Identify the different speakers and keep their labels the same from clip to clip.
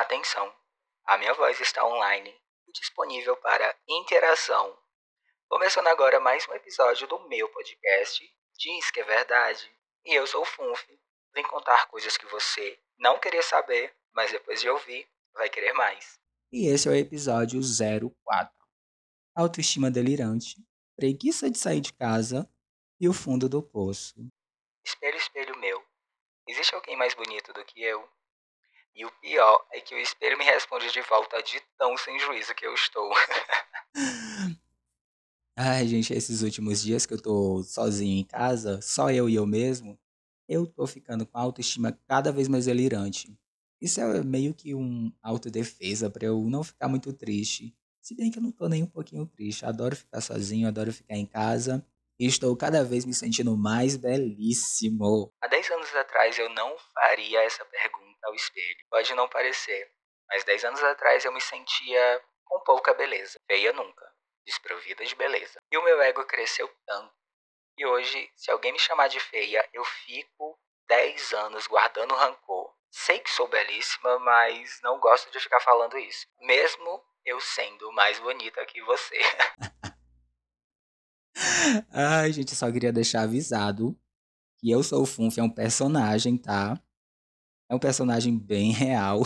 Speaker 1: Atenção! A minha voz está online e disponível para interação. Começando agora mais um episódio do meu podcast Diz que é Verdade. E eu sou o Funf. Vem contar coisas que você não queria saber, mas depois de ouvir, vai querer mais.
Speaker 2: E esse é o episódio 04. Autoestima delirante, preguiça de sair de casa e o fundo do poço.
Speaker 1: Espelho, espelho meu. Existe alguém mais bonito do que eu? E o pior é que o espelho me responde de volta de tão sem juízo que eu estou.
Speaker 2: Ai, gente, esses últimos dias que eu tô sozinho em casa, só eu e eu mesmo, eu tô ficando com a autoestima cada vez mais delirante. Isso é meio que um autodefesa para eu não ficar muito triste. Se bem que eu não tô nem um pouquinho triste. Adoro ficar sozinho, adoro ficar em casa. E estou cada vez me sentindo mais belíssimo.
Speaker 1: Há 10 anos atrás eu não faria essa pergunta ao espelho. Pode não parecer, mas 10 anos atrás eu me sentia com pouca beleza. Feia nunca, desprovida de beleza. E o meu ego cresceu tanto. E hoje, se alguém me chamar de feia, eu fico 10 anos guardando rancor. Sei que sou belíssima, mas não gosto de ficar falando isso. Mesmo eu sendo mais bonita que você.
Speaker 2: Ai, gente, só queria deixar avisado que eu sou o Funf, é um personagem, tá? É um personagem bem real,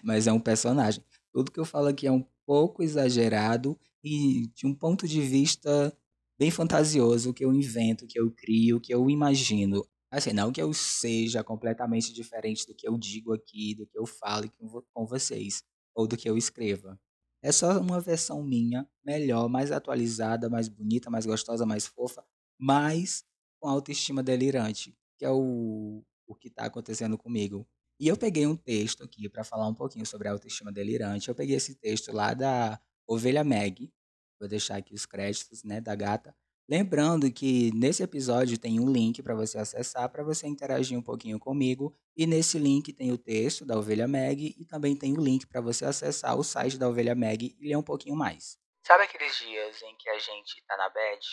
Speaker 2: mas é um personagem. Tudo que eu falo aqui é um pouco exagerado e de um ponto de vista bem fantasioso que eu invento, que eu crio, que eu imagino. Assim, não que eu seja completamente diferente do que eu digo aqui, do que eu falo com vocês, ou do que eu escreva. É só uma versão minha, melhor, mais atualizada, mais bonita, mais gostosa, mais fofa, mas com autoestima delirante, que é o, o que está acontecendo comigo. E eu peguei um texto aqui para falar um pouquinho sobre a autoestima delirante. Eu peguei esse texto lá da Ovelha Meg, vou deixar aqui os créditos, né, da gata. Lembrando que nesse episódio tem um link para você acessar, para você interagir um pouquinho comigo. E nesse link tem o texto da Ovelha Meg e também tem o link para você acessar o site da Ovelha Meg e ler um pouquinho mais.
Speaker 1: Sabe aqueles dias em que a gente tá na bed?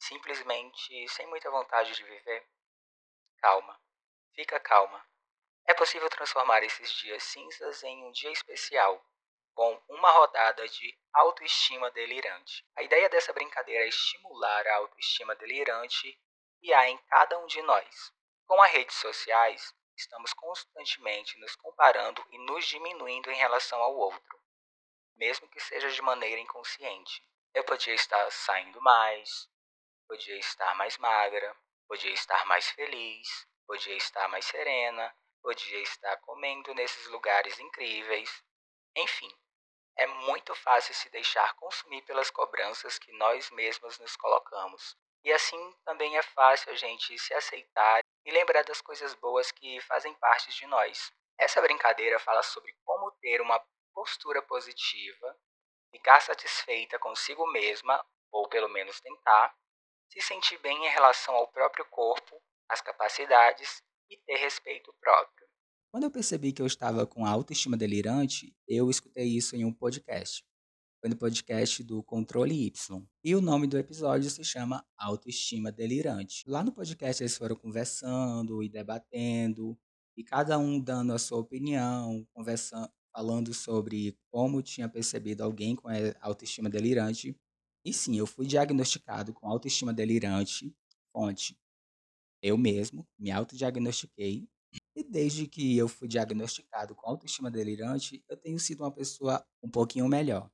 Speaker 1: Simplesmente sem muita vontade de viver? Calma. Fica calma. É possível transformar esses dias cinzas em um dia especial com uma rodada de autoestima delirante. A ideia dessa brincadeira é estimular a autoestima delirante que há em cada um de nós. Com as redes sociais, estamos constantemente nos comparando e nos diminuindo em relação ao outro, mesmo que seja de maneira inconsciente. Eu podia estar saindo mais, podia estar mais magra, podia estar mais feliz, podia estar mais serena, podia estar comendo nesses lugares incríveis. Enfim, é muito fácil se deixar consumir pelas cobranças que nós mesmos nos colocamos. E assim também é fácil a gente se aceitar e lembrar das coisas boas que fazem parte de nós. Essa brincadeira fala sobre como ter uma postura positiva, ficar satisfeita consigo mesma, ou pelo menos tentar, se sentir bem em relação ao próprio corpo, às capacidades e ter respeito próprio.
Speaker 2: Quando eu percebi que eu estava com autoestima delirante, eu escutei isso em um podcast. Foi no podcast do Controle Y. E o nome do episódio se chama Autoestima Delirante. Lá no podcast eles foram conversando e debatendo, e cada um dando a sua opinião, conversando, falando sobre como tinha percebido alguém com autoestima delirante. E sim, eu fui diagnosticado com autoestima delirante, fonte. Eu mesmo me autodiagnostiquei e desde que eu fui diagnosticado com autoestima delirante, eu tenho sido uma pessoa um pouquinho melhor.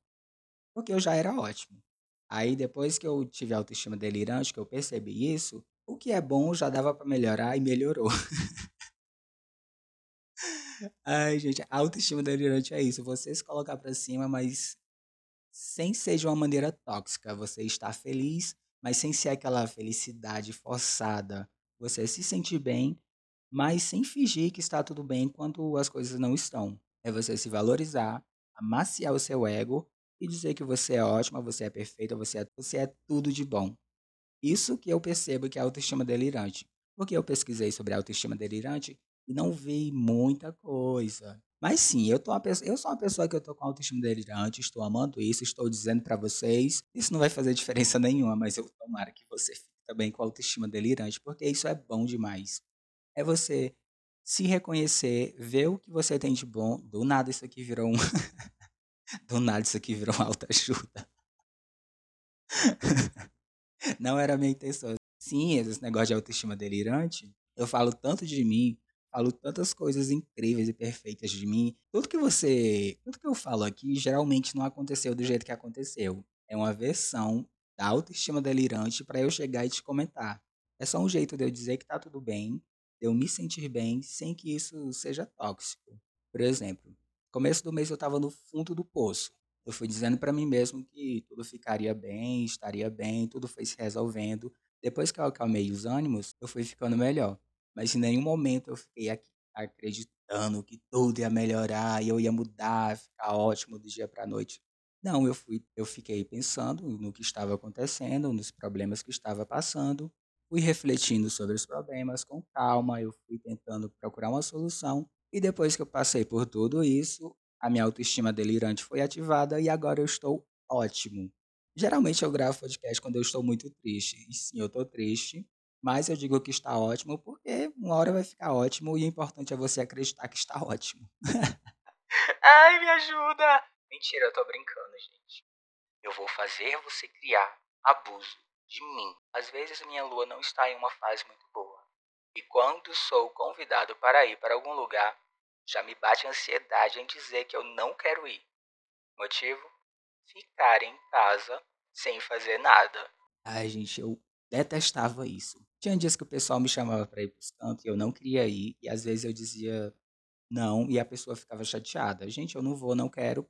Speaker 2: Porque eu já era ótimo. Aí depois que eu tive autoestima delirante, que eu percebi isso, o que é bom já dava para melhorar e melhorou. Ai, gente, autoestima delirante é isso. Você se colocar para cima, mas sem ser de uma maneira tóxica. Você está feliz, mas sem ser aquela felicidade forçada. Você se sentir bem, mas sem fingir que está tudo bem enquanto as coisas não estão. É você se valorizar, amaciar o seu ego e dizer que você é ótima, você é perfeita, você é, você é tudo de bom. Isso que eu percebo que é autoestima delirante. Porque eu pesquisei sobre autoestima delirante e não vi muita coisa. Mas sim, eu, tô uma pessoa, eu sou uma pessoa que eu tô com autoestima delirante, estou amando isso, estou dizendo para vocês. Isso não vai fazer diferença nenhuma, mas eu tomara que você também com autoestima delirante, porque isso é bom demais é você se reconhecer, ver o que você tem de bom. Do nada isso aqui virou um. Do nada isso aqui virou uma autoajuda. Não era a minha intenção. Sim, esse negócio de autoestima delirante, eu falo tanto de mim, falo tantas coisas incríveis e perfeitas de mim. Tudo que você, tudo que eu falo aqui geralmente não aconteceu do jeito que aconteceu. É uma versão da autoestima delirante para eu chegar e te comentar. É só um jeito de eu dizer que tá tudo bem, de eu me sentir bem sem que isso seja tóxico. Por exemplo, começo do mês eu estava no fundo do poço. Eu fui dizendo para mim mesmo que tudo ficaria bem, estaria bem, tudo foi se resolvendo. Depois que eu acalmei os ânimos, eu fui ficando melhor. Mas em nenhum momento eu fiquei aqui acreditando que tudo ia melhorar e eu ia mudar, ficar ótimo do dia para noite. Não, eu fui, eu fiquei pensando no que estava acontecendo, nos problemas que estava passando, fui refletindo sobre os problemas com calma, eu fui tentando procurar uma solução e depois que eu passei por tudo isso, a minha autoestima delirante foi ativada e agora eu estou ótimo. Geralmente eu gravo podcast quando eu estou muito triste. E sim, eu estou triste, mas eu digo que está ótimo porque uma hora vai ficar ótimo e o importante é você acreditar que está ótimo.
Speaker 1: Ai, me ajuda! Mentira, eu tô brincando, gente. Eu vou fazer você criar abuso de mim. Às vezes minha lua não está em uma fase muito boa. E quando sou convidado para ir para algum lugar, já me bate ansiedade em dizer que eu não quero ir. Motivo? Ficar em casa sem fazer nada.
Speaker 2: Ai, gente, eu detestava isso. Tinha dias que o pessoal me chamava para ir para os cantos e eu não queria ir, e às vezes eu dizia não e a pessoa ficava chateada. Gente, eu não vou, não quero.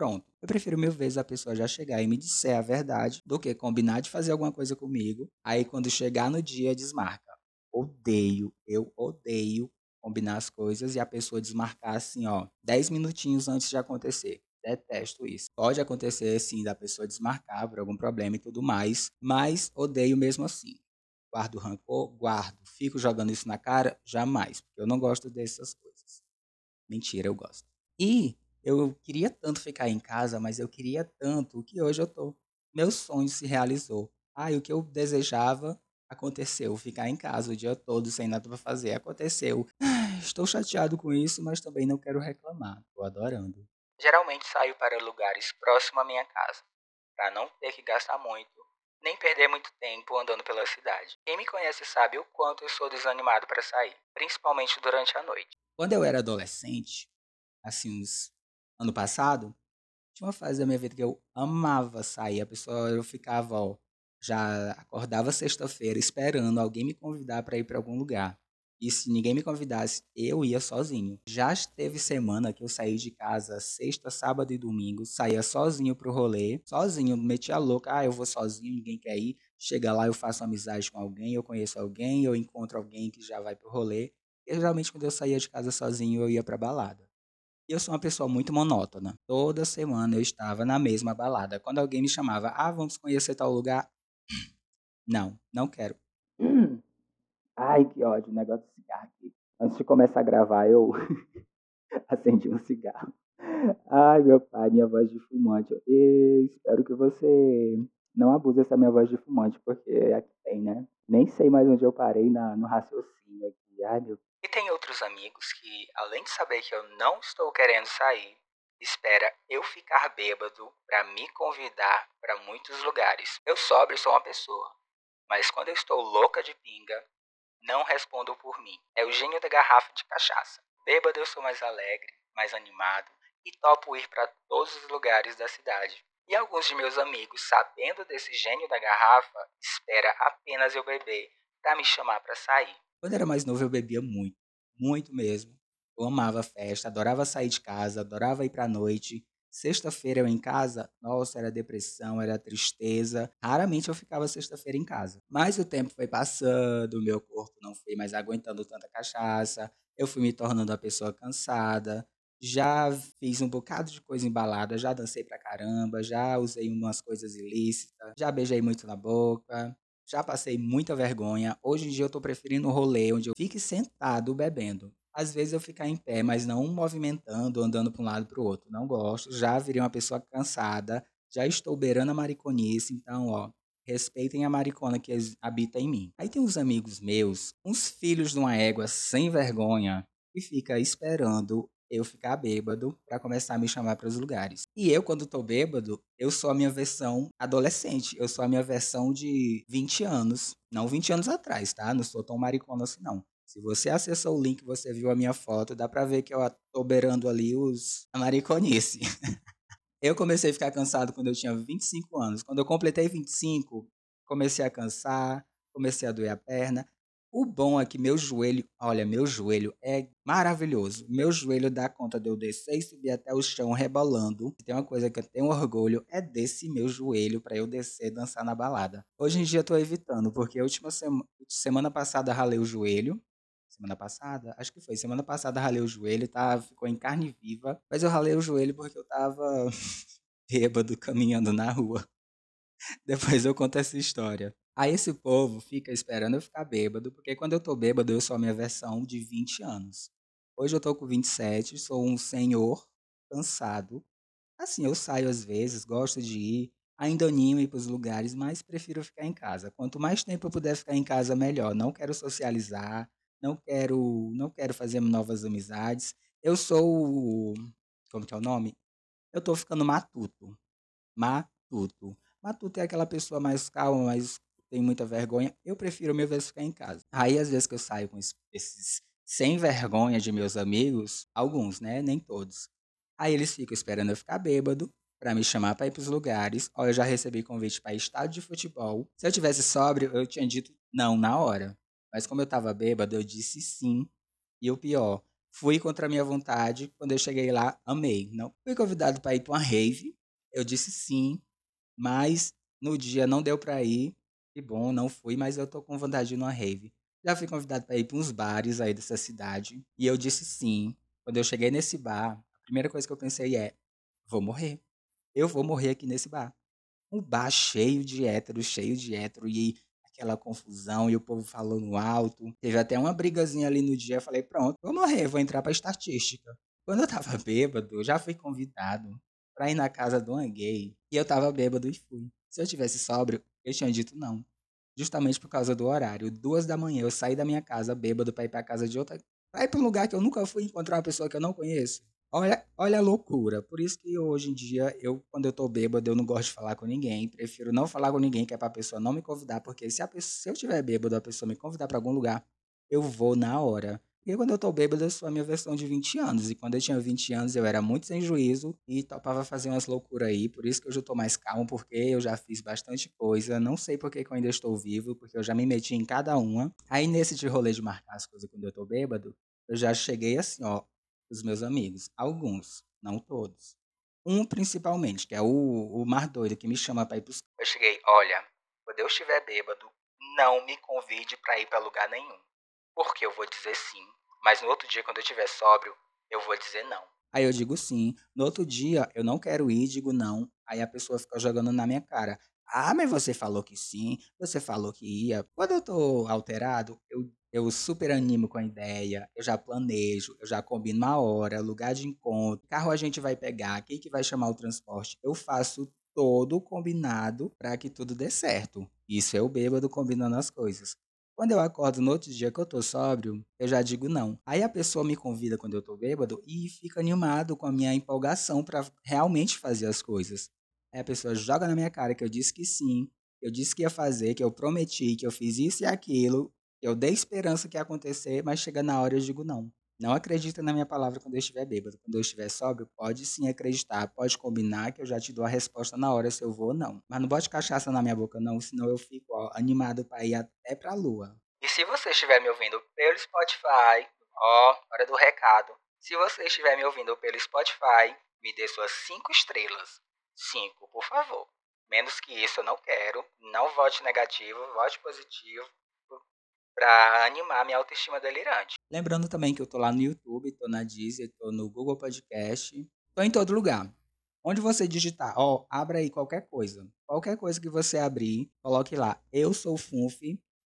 Speaker 2: Pronto. Eu prefiro mil vezes a pessoa já chegar e me disser a verdade do que combinar de fazer alguma coisa comigo. Aí quando chegar no dia, desmarca. Odeio, eu odeio combinar as coisas e a pessoa desmarcar assim, ó, 10 minutinhos antes de acontecer. Detesto isso. Pode acontecer, sim, da pessoa desmarcar por algum problema e tudo mais, mas odeio mesmo assim. Guardo rancor? Guardo. Fico jogando isso na cara? Jamais, porque eu não gosto dessas coisas. Mentira, eu gosto. E eu queria tanto ficar em casa, mas eu queria tanto que hoje eu tô. Meu sonho se realizou. Ah, e o que eu desejava aconteceu. Ficar em casa o dia todo sem nada para fazer aconteceu. Estou chateado com isso, mas também não quero reclamar. Tô adorando.
Speaker 1: Geralmente saio para lugares próximos à minha casa, para não ter que gastar muito, nem perder muito tempo andando pela cidade. Quem me conhece sabe o quanto eu sou desanimado para sair, principalmente durante a noite.
Speaker 2: Quando eu era adolescente, assim, uns ano passado, tinha uma fase da minha vida que eu amava sair. A pessoa, eu ficava, ó, já acordava sexta-feira esperando alguém me convidar para ir para algum lugar. E se ninguém me convidasse, eu ia sozinho. Já teve semana que eu saí de casa sexta, sábado e domingo, saía sozinho pro rolê, sozinho, metia louca, ah, eu vou sozinho, ninguém quer ir. Chega lá, eu faço amizade com alguém, eu conheço alguém, eu encontro alguém que já vai pro rolê. E geralmente quando eu saía de casa sozinho, eu ia pra balada. Eu sou uma pessoa muito monótona. Toda semana eu estava na mesma balada. Quando alguém me chamava, ah, vamos conhecer tal lugar. Não, não quero. Ai, que ódio, negócio de cigarro aqui. Antes de começar a gravar, eu acendi um cigarro. Ai, meu pai, minha voz de fumante. Espero que você não abuse dessa minha voz de fumante, porque aqui tem, né? Nem sei mais onde eu parei na, no raciocínio aqui. Ai, meu
Speaker 1: E tem outros amigos que, além de saber que eu não estou querendo sair, espera eu ficar bêbado para me convidar para muitos lugares. Eu sóbrio sou uma pessoa, mas quando eu estou louca de pinga, não respondo por mim. É o gênio da garrafa de cachaça. Bêbado eu sou mais alegre, mais animado e topo ir para todos os lugares da cidade. E alguns de meus amigos, sabendo desse gênio da garrafa, espera apenas eu beber para me chamar para sair.
Speaker 2: Quando era mais novo eu bebia muito, muito mesmo. Eu amava festa, adorava sair de casa, adorava ir para a noite. Sexta-feira eu em casa, nossa, era depressão, era tristeza. Raramente eu ficava sexta-feira em casa. Mas o tempo foi passando, meu corpo não foi mais aguentando tanta cachaça, eu fui me tornando uma pessoa cansada. Já fiz um bocado de coisa embalada, já dancei pra caramba, já usei umas coisas ilícitas, já beijei muito na boca, já passei muita vergonha. Hoje em dia eu tô preferindo um rolê onde eu fique sentado bebendo. Às vezes eu ficar em pé, mas não movimentando, andando para um lado para o outro. Não gosto. Já virei uma pessoa cansada. Já estou beirando a mariconice. Então, ó, respeitem a maricona que habita em mim. Aí tem uns amigos meus, uns filhos de uma égua sem vergonha, e fica esperando eu ficar bêbado para começar a me chamar para os lugares. E eu, quando tô bêbado, eu sou a minha versão adolescente. Eu sou a minha versão de 20 anos. Não 20 anos atrás, tá? Não sou tão maricona assim, não. Se você acessou o link, você viu a minha foto, dá pra ver que eu tô beirando ali os a mariconice. eu comecei a ficar cansado quando eu tinha 25 anos. Quando eu completei 25, comecei a cansar, comecei a doer a perna. O bom é que meu joelho, olha, meu joelho é maravilhoso. Meu joelho dá conta de eu descer e subir até o chão rebolando. Tem uma coisa que eu tenho orgulho é desse meu joelho para eu descer e dançar na balada. Hoje em dia eu tô evitando, porque a última sema, semana passada ralei o joelho. Semana passada? Acho que foi. Semana passada ralei o joelho, tá? Ficou em carne viva. Mas eu ralei o joelho porque eu tava bêbado caminhando na rua. Depois eu conto essa história. Aí esse povo fica esperando eu ficar bêbado, porque quando eu tô bêbado eu sou a minha versão de 20 anos. Hoje eu tô com 27, sou um senhor cansado. Assim, eu saio às vezes, gosto de ir, ainda animo ir para os lugares, mas prefiro ficar em casa. Quanto mais tempo eu puder ficar em casa, melhor. Não quero socializar, não quero, não quero fazer novas amizades. Eu sou, como que é o nome? Eu tô ficando matuto. Matuto. Matuto é aquela pessoa mais calma, mais tem muita vergonha, eu prefiro mil vezes ficar em casa. Aí, às vezes que eu saio com esses sem vergonha de meus amigos, alguns, né? Nem todos. Aí eles ficam esperando eu ficar bêbado para me chamar para ir para os lugares. Ó, eu já recebi convite para estádio de futebol. Se eu tivesse sóbrio, eu tinha dito não na hora. Mas como eu estava bêbado, eu disse sim. E o pior, fui contra a minha vontade. Quando eu cheguei lá, amei. Não fui convidado para ir para uma rave. Eu disse sim, mas no dia não deu para ir que bom, não fui, mas eu tô com vontade de ir numa rave. Já fui convidado para ir para uns bares aí dessa cidade. E eu disse sim. Quando eu cheguei nesse bar, a primeira coisa que eu pensei é: vou morrer. Eu vou morrer aqui nesse bar. Um bar cheio de héteros, cheio de hétero, e aquela confusão, e o povo falando alto. Teve até uma brigazinha ali no dia. Eu falei: pronto, vou morrer, vou entrar pra estatística. Quando eu tava bêbado, eu já fui convidado pra ir na casa de uma gay. E eu tava bêbado e fui. Se eu tivesse sóbrio, eu tinha dito não. Justamente por causa do horário. Duas da manhã eu saí da minha casa bêbado pra ir pra casa de outra. Pra ir pra um lugar que eu nunca fui encontrar uma pessoa que eu não conheço. Olha, olha a loucura. Por isso que hoje em dia, eu, quando eu tô bêbado, eu não gosto de falar com ninguém. Prefiro não falar com ninguém, que é pra pessoa não me convidar. Porque se, a pessoa, se eu tiver bêbado, a pessoa me convidar para algum lugar, eu vou na hora. Porque quando eu tô bêbado, eu sou a minha versão de 20 anos. E quando eu tinha 20 anos, eu era muito sem juízo e topava fazer umas loucuras aí. Por isso que hoje eu tô mais calmo, porque eu já fiz bastante coisa. Não sei por que, eu ainda estou vivo, porque eu já me meti em cada uma. Aí nesse de rolê de marcar as coisas quando eu tô bêbado, eu já cheguei assim, ó, os meus amigos. Alguns, não todos. Um principalmente, que é o, o mar doido, que me chama pra ir pros...
Speaker 1: Eu cheguei, olha, quando eu estiver bêbado, não me convide pra ir pra lugar nenhum. Porque eu vou dizer sim, mas no outro dia, quando eu estiver sóbrio, eu vou dizer não.
Speaker 2: Aí eu digo sim. No outro dia, eu não quero ir, digo não. Aí a pessoa fica jogando na minha cara. Ah, mas você falou que sim, você falou que ia. Quando eu tô alterado, eu, eu super animo com a ideia, eu já planejo, eu já combino a hora, lugar de encontro, carro a gente vai pegar, quem que vai chamar o transporte. Eu faço todo combinado para que tudo dê certo. Isso é o bêbado combinando as coisas. Quando eu acordo no outro dia que eu tô sóbrio, eu já digo não. Aí a pessoa me convida quando eu tô bêbado e fica animado com a minha empolgação para realmente fazer as coisas. Aí a pessoa joga na minha cara que eu disse que sim, eu disse que ia fazer, que eu prometi, que eu fiz isso e aquilo, que eu dei esperança que ia acontecer, mas chega na hora eu digo não. Não acredita na minha palavra quando eu estiver bêbado. Quando eu estiver sóbrio, pode sim acreditar, pode combinar que eu já te dou a resposta na hora se eu vou ou não. Mas não bote cachaça na minha boca não, senão eu fico ó, animado para ir até pra lua.
Speaker 1: E se você estiver me ouvindo pelo Spotify, ó, hora do recado. Se você estiver me ouvindo pelo Spotify, me dê suas 5 estrelas. 5, por favor. Menos que isso eu não quero. Não vote negativo, vote positivo para animar minha autoestima delirante.
Speaker 2: Lembrando também que eu tô lá no YouTube, tô na Deezer, tô no Google Podcast, tô em todo lugar. Onde você digitar, ó, abra aí qualquer coisa. Qualquer coisa que você abrir, coloque lá, eu sou Funf,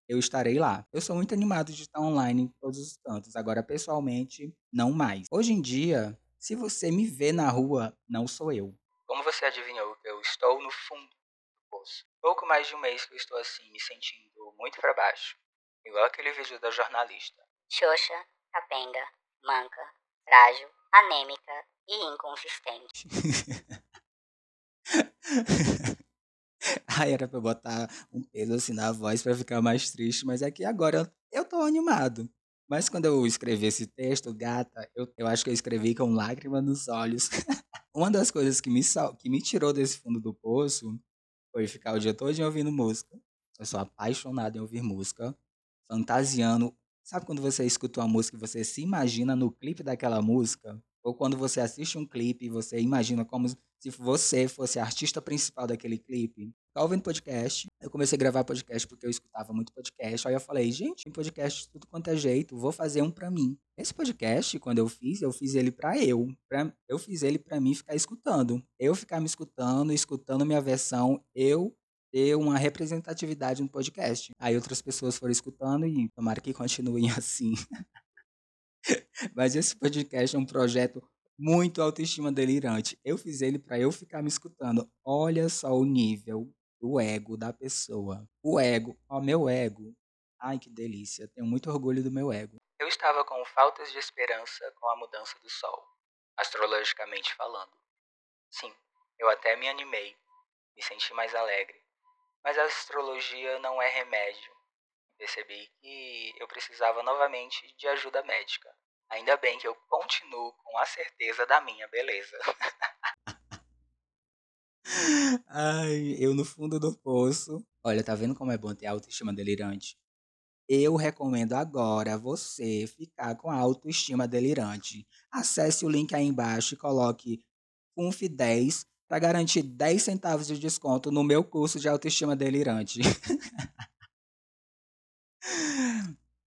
Speaker 2: eu estarei lá. Eu sou muito animado de estar online em todos os cantos. Agora, pessoalmente, não mais. Hoje em dia, se você me vê na rua, não sou eu.
Speaker 1: Como você adivinhou, eu estou no fundo do poço. Pouco mais de um mês que eu estou assim, me sentindo muito para baixo. Igual aquele vídeo da jornalista.
Speaker 3: Xoxa, capenga, manca, frágil, anêmica e inconsistente.
Speaker 2: Ai, era pra eu botar um peso assim na voz pra ficar mais triste, mas é que agora eu tô animado. Mas quando eu escrevi esse texto, gata, eu, eu acho que eu escrevi com lágrima nos olhos. Uma das coisas que me, sal, que me tirou desse fundo do poço foi ficar o dia todo ouvindo música. Eu sou apaixonado em ouvir música, fantasiando. Sabe quando você escuta uma música e você se imagina no clipe daquela música? Ou quando você assiste um clipe e você imagina como se você fosse a artista principal daquele clipe. Tá ouvindo podcast. Eu comecei a gravar podcast porque eu escutava muito podcast. Aí eu falei, gente, podcast de tudo quanto é jeito, vou fazer um para mim. Esse podcast, quando eu fiz, eu fiz ele para eu. Pra, eu fiz ele para mim ficar escutando. Eu ficar me escutando, escutando minha versão, eu ter uma representatividade no podcast. Aí outras pessoas foram escutando e tomara que continuem assim. Mas esse podcast é um projeto muito autoestima delirante. Eu fiz ele para eu ficar me escutando. Olha só o nível do ego da pessoa. O ego, ó, meu ego. Ai, que delícia. Tenho muito orgulho do meu ego.
Speaker 1: Eu estava com faltas de esperança com a mudança do sol, astrologicamente falando. Sim, eu até me animei, me senti mais alegre. Mas a astrologia não é remédio. Percebi que eu precisava novamente de ajuda médica. Ainda bem que eu continuo com a certeza da minha beleza.
Speaker 2: Ai, eu no fundo do poço. Olha, tá vendo como é bom ter autoestima delirante? Eu recomendo agora você ficar com a autoestima delirante. Acesse o link aí embaixo e coloque FUNF10 para garantir 10 centavos de desconto no meu curso de autoestima delirante.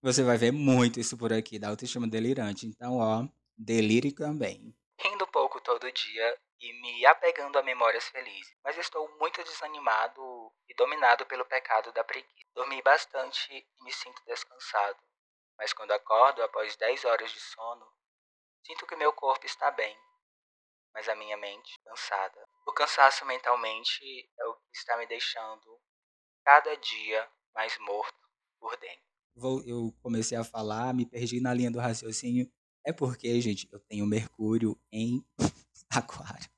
Speaker 2: Você vai ver muito isso por aqui, da autoestima delirante. Então, ó, delire também.
Speaker 1: Rindo pouco todo dia e me apegando a memórias felizes, mas estou muito desanimado e dominado pelo pecado da preguiça. Dormi bastante e me sinto descansado, mas quando acordo após 10 horas de sono, sinto que meu corpo está bem, mas a minha mente cansada. O cansaço mentalmente é o que está me deixando cada dia mais morto por dentro
Speaker 2: eu comecei a falar, me perdi na linha do raciocínio. É porque, gente, eu tenho Mercúrio em Aquário.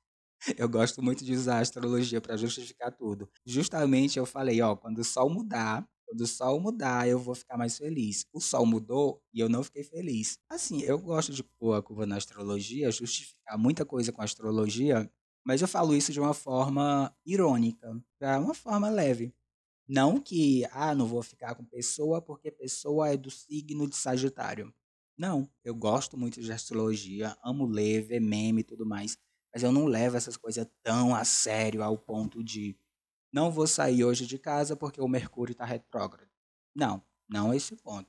Speaker 2: Eu gosto muito de usar a astrologia para justificar tudo. Justamente eu falei, ó, quando o sol mudar, quando o sol mudar, eu vou ficar mais feliz. O sol mudou e eu não fiquei feliz. Assim, eu gosto de pôr a curva na astrologia, justificar muita coisa com a astrologia, mas eu falo isso de uma forma irônica, para uma forma leve. Não que, ah, não vou ficar com pessoa porque pessoa é do signo de Sagitário. Não, eu gosto muito de astrologia, amo ler, ver meme e tudo mais, mas eu não levo essas coisas tão a sério ao ponto de não vou sair hoje de casa porque o Mercúrio está retrógrado. Não, não é esse ponto.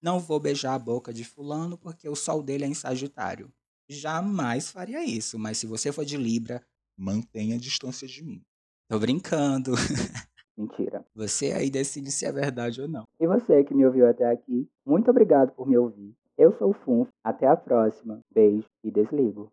Speaker 2: Não vou beijar a boca de fulano porque o sol dele é em Sagitário. Jamais faria isso, mas se você for de Libra, mantenha a distância de mim. Tô brincando.
Speaker 1: Mentira.
Speaker 2: Você aí decide se é verdade ou não.
Speaker 1: E você que me ouviu até aqui, muito obrigado por me ouvir. Eu sou o Funf. Até a próxima. Beijo e desligo.